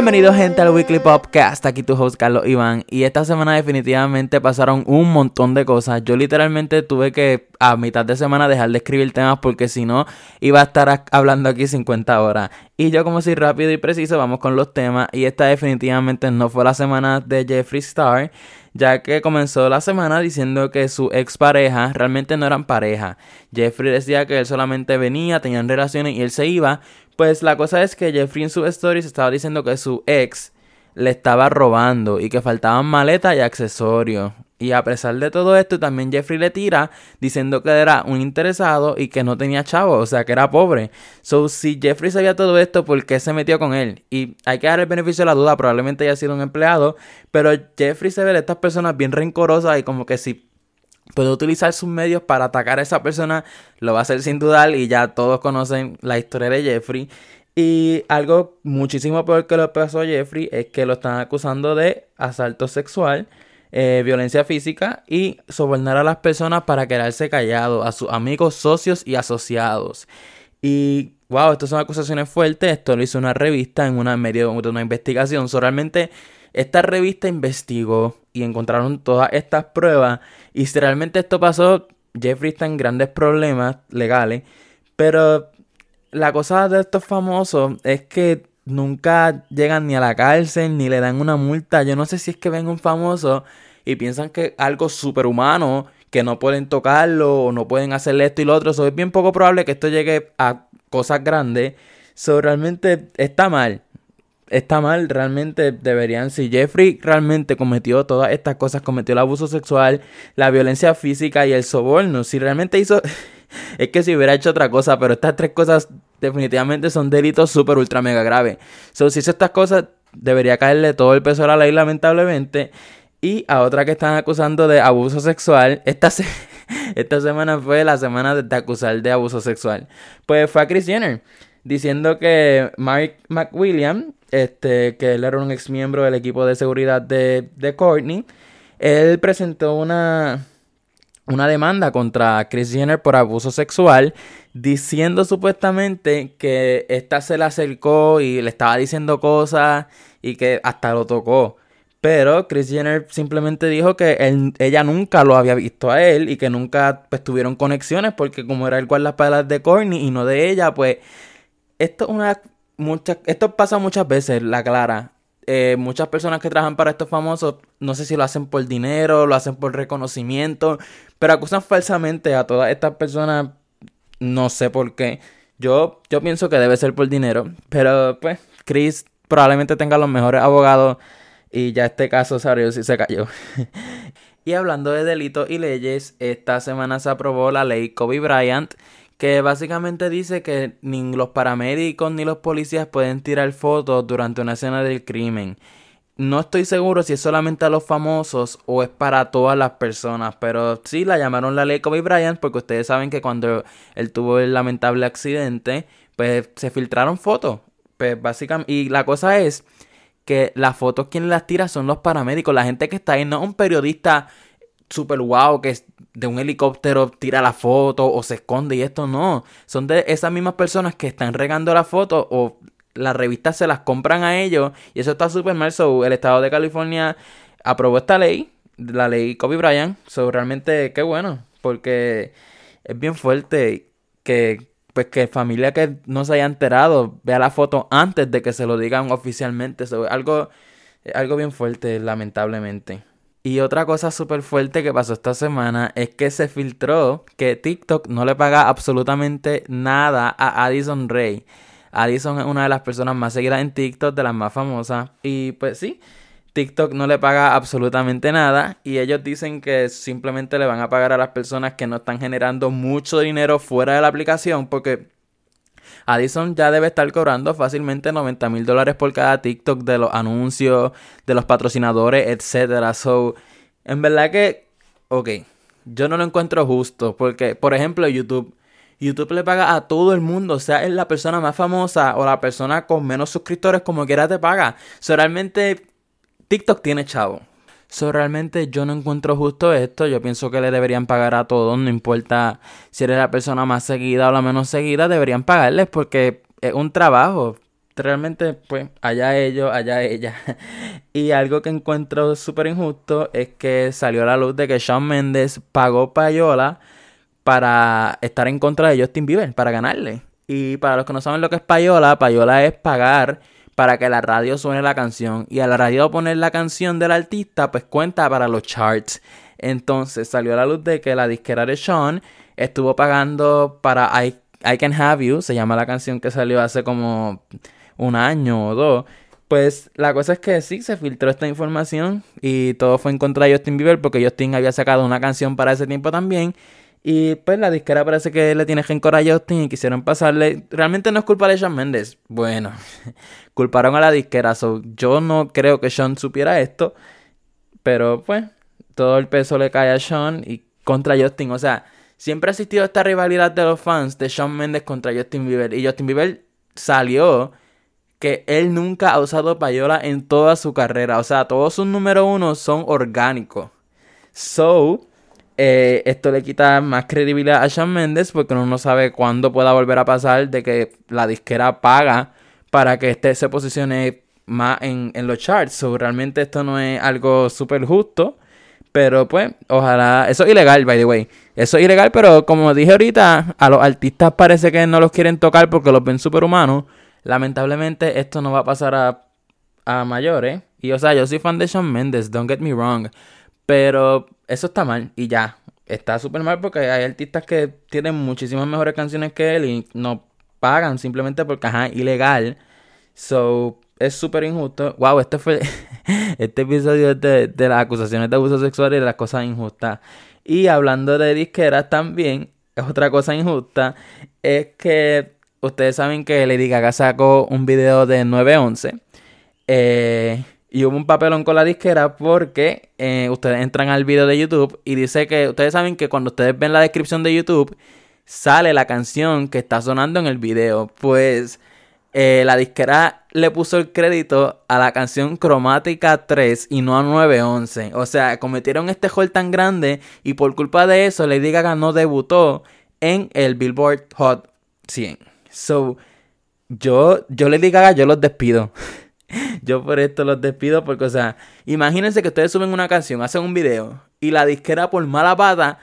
Bienvenidos gente al Weekly Podcast, aquí tu host Carlos Iván y esta semana definitivamente pasaron un montón de cosas. Yo literalmente tuve que a mitad de semana dejar de escribir temas porque si no iba a estar hablando aquí 50 horas. Y yo como soy rápido y preciso vamos con los temas y esta definitivamente no fue la semana de Jeffree Star ya que comenzó la semana diciendo que su expareja realmente no eran pareja. Jeffrey decía que él solamente venía, tenían relaciones y él se iba, pues la cosa es que Jeffrey en su stories estaba diciendo que su ex le estaba robando y que faltaban maletas y accesorios. Y a pesar de todo esto, también Jeffrey le tira diciendo que era un interesado y que no tenía chavo, o sea, que era pobre. So, si Jeffrey sabía todo esto, ¿por qué se metió con él? Y hay que dar el beneficio de la duda, probablemente haya sido un empleado, pero Jeffrey se ve de estas personas bien rencorosas y como que si puede utilizar sus medios para atacar a esa persona, lo va a hacer sin dudar y ya todos conocen la historia de Jeffrey. Y algo muchísimo peor que le pasó a Jeffrey es que lo están acusando de asalto sexual, eh, violencia física y sobornar a las personas para quedarse callado, a sus amigos, socios y asociados. Y wow, estas son acusaciones fuertes. Esto lo hizo una revista en una medio de una investigación. So, realmente esta revista investigó y encontraron todas estas pruebas. Y si realmente esto pasó, Jeffrey está en grandes problemas legales. Pero la cosa de estos famosos es que nunca llegan ni a la cárcel ni le dan una multa. Yo no sé si es que ven un famoso y piensan que algo superhumano, que no pueden tocarlo o no pueden hacerle esto y lo otro. So, es bien poco probable que esto llegue a cosas grandes. So, realmente está mal está mal, realmente deberían, si Jeffrey realmente cometió todas estas cosas, cometió el abuso sexual, la violencia física y el soborno, si realmente hizo, es que si hubiera hecho otra cosa, pero estas tres cosas definitivamente son delitos súper ultra mega graves. So, si hizo estas cosas, debería caerle todo el peso a la ley, lamentablemente. Y a otra que están acusando de abuso sexual, esta, esta semana fue la semana de, de acusar de abuso sexual. Pues fue a Chris Jenner diciendo que Mike McWilliam, este, que él era un ex miembro del equipo de seguridad de, de Courtney, él presentó una, una demanda contra Chris Jenner por abuso sexual, diciendo supuestamente que ésta se le acercó y le estaba diciendo cosas y que hasta lo tocó. Pero Chris Jenner simplemente dijo que ella nunca lo había visto a él y que nunca pues, tuvieron conexiones porque como era el guardaespaldas de Courtney y no de ella, pues esto una esto pasa muchas veces, la clara. Eh, muchas personas que trabajan para estos famosos, no sé si lo hacen por dinero, lo hacen por reconocimiento, pero acusan falsamente a todas estas personas, no sé por qué. Yo, yo pienso que debe ser por dinero, pero pues Chris probablemente tenga los mejores abogados y ya este caso salió si se cayó. y hablando de delitos y leyes, esta semana se aprobó la ley Kobe Bryant que básicamente dice que ni los paramédicos ni los policías pueden tirar fotos durante una escena del crimen. No estoy seguro si es solamente a los famosos o es para todas las personas, pero sí la llamaron la ley Kobe Bryant porque ustedes saben que cuando él tuvo el lamentable accidente, pues se filtraron fotos. Pues básicamente, y la cosa es que las fotos quien las tira son los paramédicos, la gente que está ahí, no un periodista super wow que de un helicóptero tira la foto o se esconde y esto no. Son de esas mismas personas que están regando la foto o las revistas se las compran a ellos y eso está súper mal. So, el estado de California aprobó esta ley, la ley Kobe Bryant. So, realmente qué bueno porque es bien fuerte que pues que familia que no se haya enterado vea la foto antes de que se lo digan oficialmente. Algo, algo bien fuerte, lamentablemente. Y otra cosa súper fuerte que pasó esta semana es que se filtró que TikTok no le paga absolutamente nada a Addison Ray. Addison es una de las personas más seguidas en TikTok, de las más famosas. Y pues sí, TikTok no le paga absolutamente nada. Y ellos dicen que simplemente le van a pagar a las personas que no están generando mucho dinero fuera de la aplicación. Porque Addison ya debe estar cobrando fácilmente 90 mil dólares por cada TikTok de los anuncios, de los patrocinadores, etcétera. So, en verdad que, ok, yo no lo encuentro justo porque, por ejemplo, YouTube. YouTube le paga a todo el mundo, sea, es la persona más famosa o la persona con menos suscriptores, como quiera te paga. So, realmente, TikTok tiene chavo. So, realmente yo no encuentro justo esto. Yo pienso que le deberían pagar a todos, no importa si eres la persona más seguida o la menos seguida, deberían pagarles porque es un trabajo. realmente, pues, allá ellos, allá ella. y algo que encuentro súper injusto es que salió a la luz de que Shawn Mendes pagó payola para estar en contra de Justin Bieber, para ganarle. Y para los que no saben lo que es payola, payola es pagar para que la radio suene la canción. Y a la radio poner la canción del artista, pues cuenta para los charts. Entonces salió a la luz de que la disquera de Sean estuvo pagando para I, I Can Have You, se llama la canción que salió hace como un año o dos. Pues la cosa es que sí, se filtró esta información y todo fue en contra de Justin Bieber porque Justin había sacado una canción para ese tiempo también. Y pues la disquera parece que le tiene rencor a Justin y quisieron pasarle. Realmente no es culpa de Shawn Mendes. Bueno, culparon a la disquera. yo no creo que Sean supiera esto. Pero pues, todo el peso le cae a Sean y contra Justin. O sea, siempre ha existido esta rivalidad de los fans de Shawn Mendes contra Justin Bieber. Y Justin Bieber salió que él nunca ha usado payola en toda su carrera. O sea, todos sus número uno son orgánicos. So, eh, esto le quita más credibilidad a Shawn Mendes porque uno no sabe cuándo pueda volver a pasar de que la disquera paga para que este se posicione más en, en los charts. Realmente esto no es algo súper justo. Pero pues, ojalá. Eso es ilegal, by the way. Eso es ilegal, pero como dije ahorita, a los artistas parece que no los quieren tocar porque los ven superhumanos. Lamentablemente esto no va a pasar a, a mayores. Y o sea, yo soy fan de Shawn Mendes, don't get me wrong. Pero eso está mal y ya. Está súper mal porque hay artistas que tienen muchísimas mejores canciones que él y no pagan simplemente porque, ajá, ilegal. So, es súper injusto. Wow, este fue este episodio de, de las acusaciones de abuso sexual y de las cosas injustas. Y hablando de disqueras también, es otra cosa injusta, es que ustedes saben que Lady Gaga sacó un video de 911 eh, y hubo un papelón con la disquera porque eh, ustedes entran al video de YouTube y dice que ustedes saben que cuando ustedes ven la descripción de YouTube sale la canción que está sonando en el video. Pues eh, la disquera le puso el crédito a la canción Cromática 3 y no a 911. O sea, cometieron este hall tan grande y por culpa de eso Lady Gaga no debutó en el Billboard Hot 100. So, yo, yo le diga, yo los despido. yo por esto los despido porque, o sea, imagínense que ustedes suben una canción, hacen un video y la disquera por mala pata,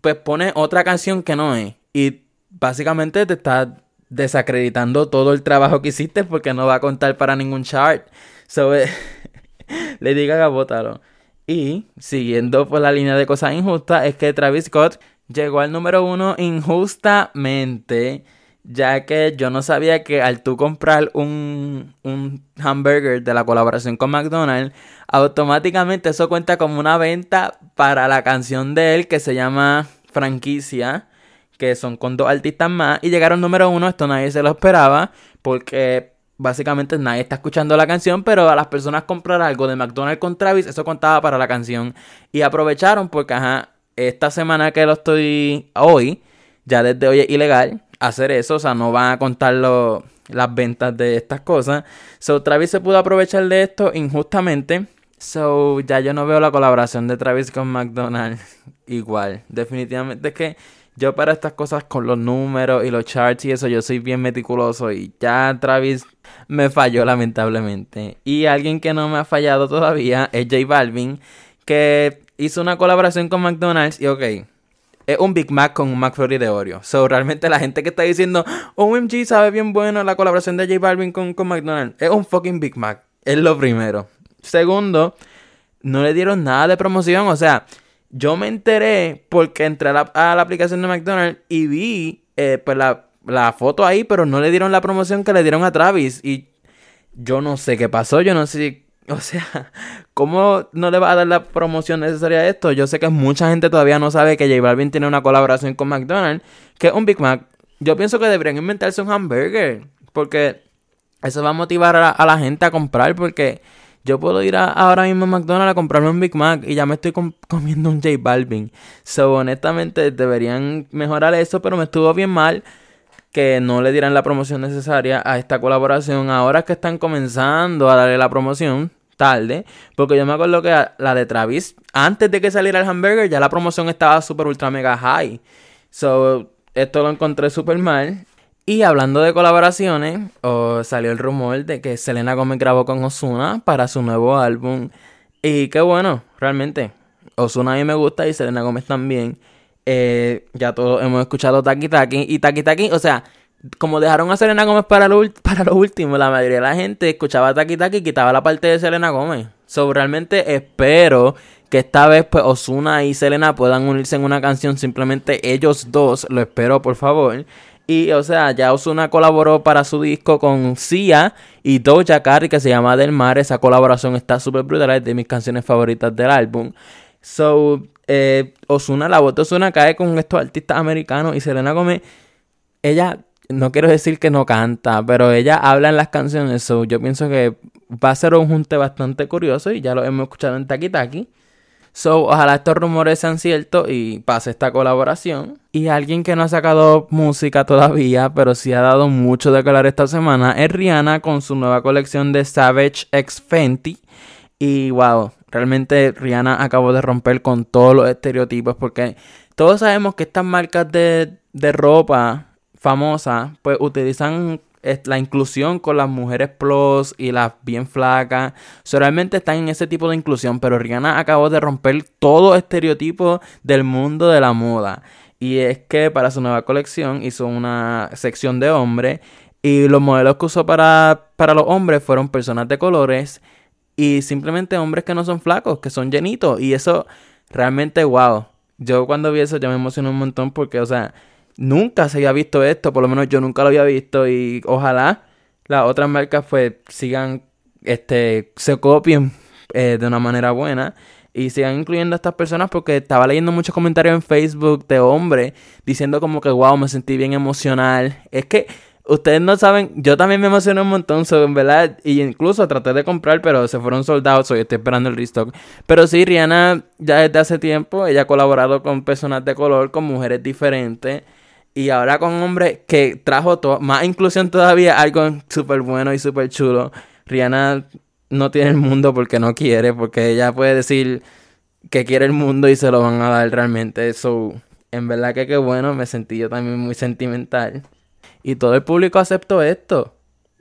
pues pone otra canción que no es. Y básicamente te está desacreditando todo el trabajo que hiciste porque no va a contar para ningún chart. So, le diga a votarlo. Y siguiendo por la línea de cosas injustas, es que Travis Scott llegó al número uno injustamente ya que yo no sabía que al tú comprar un, un hamburger de la colaboración con McDonald's, automáticamente eso cuenta como una venta para la canción de él que se llama Franquicia, que son con dos artistas más, y llegaron número uno, esto nadie se lo esperaba, porque básicamente nadie está escuchando la canción, pero a las personas comprar algo de McDonald's con Travis, eso contaba para la canción. Y aprovecharon porque, ajá, esta semana que lo estoy hoy, ya desde hoy es ilegal hacer eso, o sea, no van a contar las ventas de estas cosas. So, Travis se pudo aprovechar de esto injustamente. So, ya yo no veo la colaboración de Travis con McDonald's igual. Definitivamente es que yo para estas cosas con los números y los charts y eso, yo soy bien meticuloso y ya Travis me falló lamentablemente. Y alguien que no me ha fallado todavía es J Balvin, que hizo una colaboración con McDonald's y ok, es un Big Mac con un McFlurry de Oreo. So, realmente la gente que está diciendo, OMG, sabe bien bueno la colaboración de J Balvin con, con McDonald's, es un fucking Big Mac. Es lo primero. Segundo, no le dieron nada de promoción. O sea, yo me enteré porque entré a la, aplicación de McDonald's y vi eh, pues la, la foto ahí, pero no le dieron la promoción que le dieron a Travis. Y yo no sé qué pasó, yo no sé O sea, ¿cómo no le va a dar la promoción necesaria a esto? Yo sé que mucha gente todavía no sabe que J Balvin tiene una colaboración con McDonald's, que es un Big Mac. Yo pienso que deberían inventarse un hamburger, porque eso va a motivar a la, gente a comprar, porque yo puedo ir ahora mismo a McDonald's a comprarme un Big Mac y ya me estoy comiendo un J Balvin. So, honestamente, deberían mejorar eso, pero me estuvo bien mal que no le dieran la promoción necesaria a esta colaboración. Ahora que están comenzando a darle la promoción, tarde, porque yo me acuerdo que la de Travis, antes de que saliera el hamburger, ya la promoción estaba super ultra mega high. So, esto lo encontré súper mal. Y hablando de colaboraciones, salió el rumor de que Selena Gomez grabó con Osuna para su nuevo álbum. Y qué bueno, realmente. Osuna a mí me gusta y Selena Gomez también. Eh, ya todos hemos escuchado Taki Taki. Y Taki Taki, o sea, como dejaron a Selena Gómez para lo, último, la mayoría de la gente escuchaba Taki Taki y quitaba la parte de Selena Gómez. So, realmente espero que esta vez pues Osuna y Selena puedan unirse en una canción, simplemente ellos dos, lo espero por favor. Y o sea, ya Osuna colaboró para su disco con Sia y Doja Cat que se llama Del Mar, esa colaboración está súper brutal, es de mis canciones favoritas del álbum. So, eh, Osuna, la voz de Osuna cae con estos artistas americanos y Selena Gómez, ella no quiero decir que no canta, pero ella habla en las canciones, so yo pienso que va a ser un junte bastante curioso y ya lo hemos escuchado en Taki Taki. So, ojalá estos rumores sean ciertos y pase esta colaboración. Y alguien que no ha sacado música todavía, pero sí ha dado mucho de hablar esta semana, es Rihanna con su nueva colección de Savage X Fenty. Y wow, realmente Rihanna acabó de romper con todos los estereotipos porque todos sabemos que estas marcas de, de ropa famosas, pues utilizan la inclusión con las mujeres plus y las bien flacas. So, realmente están en ese tipo de inclusión, pero Rihanna acabó de romper todo estereotipo del mundo de la moda. Y es que para su nueva colección hizo una sección de hombres y los modelos que usó para, para los hombres fueron personas de colores y simplemente hombres que no son flacos, que son llenitos. Y eso realmente, wow. Yo cuando vi eso ya me emocioné un montón porque, o sea, nunca se había visto esto, por lo menos yo nunca lo había visto y ojalá las otras marcas pues sigan, este, se copien eh, de una manera buena y sigan incluyendo a estas personas porque estaba leyendo muchos comentarios en Facebook de hombres diciendo como que wow, me sentí bien emocional. Es que ustedes no saben, yo también me emocioné un montón, en verdad, y incluso traté de comprar, pero se fueron soldados, hoy estoy esperando el restock. Pero sí, Rihanna ya desde hace tiempo, ella ha colaborado con personas de color, con mujeres diferentes. Y ahora con hombre que trajo más inclusión todavía, algo súper bueno y súper chulo. Rihanna no tiene el mundo porque no quiere, porque ella puede decir que quiere el mundo y se lo van a dar realmente. Eso, en verdad que qué bueno, me sentí yo también muy sentimental. Y todo el público aceptó esto.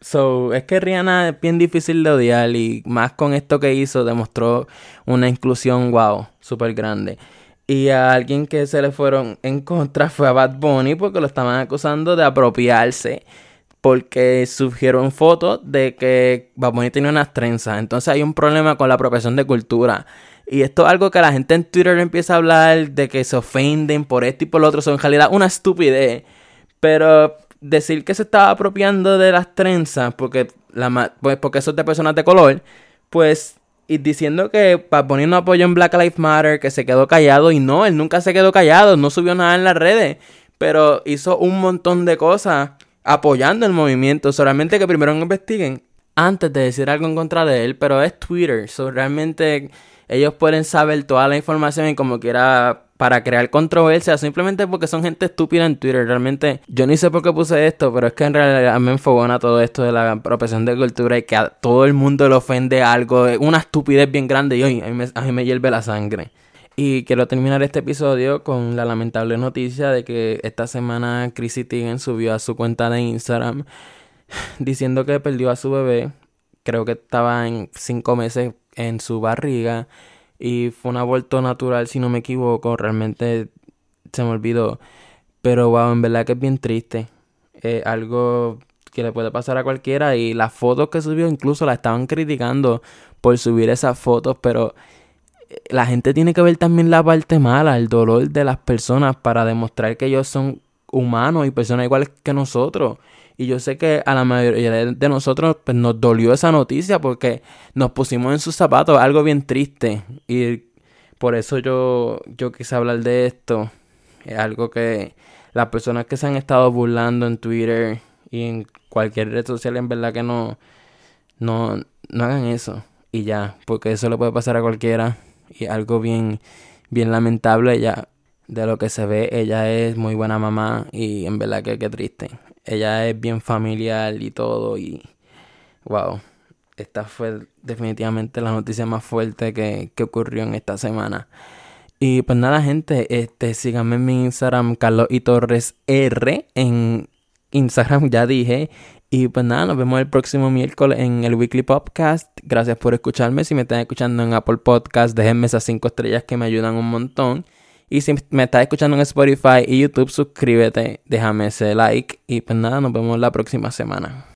So, es que Rihanna es bien difícil de odiar y más con esto que hizo demostró una inclusión wow, súper grande. Y a alguien que se le fueron en contra fue a Bad Bunny porque lo estaban acusando de apropiarse. Porque surgieron fotos de que Bad Bunny tenía unas trenzas. Entonces hay un problema con la apropiación de cultura. Y esto es algo que la gente en Twitter empieza a hablar de que se ofenden por esto y por lo otro. Son en realidad una estupidez. Pero decir que se estaba apropiando de las trenzas porque, la, pues porque eso es de personas de color, pues y diciendo que para poniendo apoyo en Black Lives Matter, que se quedó callado. Y no, él nunca se quedó callado, no subió nada en las redes. Pero hizo un montón de cosas apoyando el movimiento. Solamente que primero investiguen antes de decir algo en contra de él. Pero es Twitter. So, realmente ellos pueden saber toda la información y como quiera para crear controversia, simplemente porque son gente estúpida en Twitter. Realmente, yo ni sé por qué puse esto, pero es que en realidad me enfogona todo esto de la apropiación de cultura y que a todo el mundo le ofende algo, una estupidez bien grande y hoy a mí me, a hierve la sangre. Y quiero terminar este episodio con la lamentable noticia de que esta semana Chrissy Teigen subió a su cuenta de Instagram diciendo que perdió a su bebé. Creo que estaba en cinco meses en su barriga y fue un aborto natural si no me equivoco, realmente se me olvidó. Pero wow, en verdad que es bien triste. Es algo que le puede pasar a cualquiera y las fotos que subió incluso la estaban criticando por subir esas fotos, pero eh, la gente tiene que ver también la parte mala, el dolor de las personas para demostrar que ellos son humanos y personas iguales que nosotros. Y yo sé que a la mayoría de nosotros pues, nos dolió esa noticia porque nos pusimos en sus zapatos, algo bien triste. Y por eso yo, yo quise hablar de esto. Es algo que las personas que se han estado burlando en Twitter y en cualquier red social, en verdad que no, no, no hagan eso. Y ya, porque eso le puede pasar a cualquiera. Y algo bien, bien lamentable. Ya, de lo que se ve, ella es muy buena mamá y en verdad que qué triste. Ella es bien familiar y todo y wow, esta fue definitivamente la noticia más fuerte que, que ocurrió en esta semana. Y pues nada, gente, este, síganme en mi Instagram, Carlos y Torres R, en Instagram ya dije. Y pues nada, nos vemos el próximo miércoles en el Weekly Podcast. Gracias por escucharme. Si me están escuchando en Apple Podcast, déjenme esas cinco estrellas que me ayudan un montón. Y si me estás escuchando en Spotify y YouTube, suscríbete, déjame ese like. Y pues nada, nos vemos la próxima semana.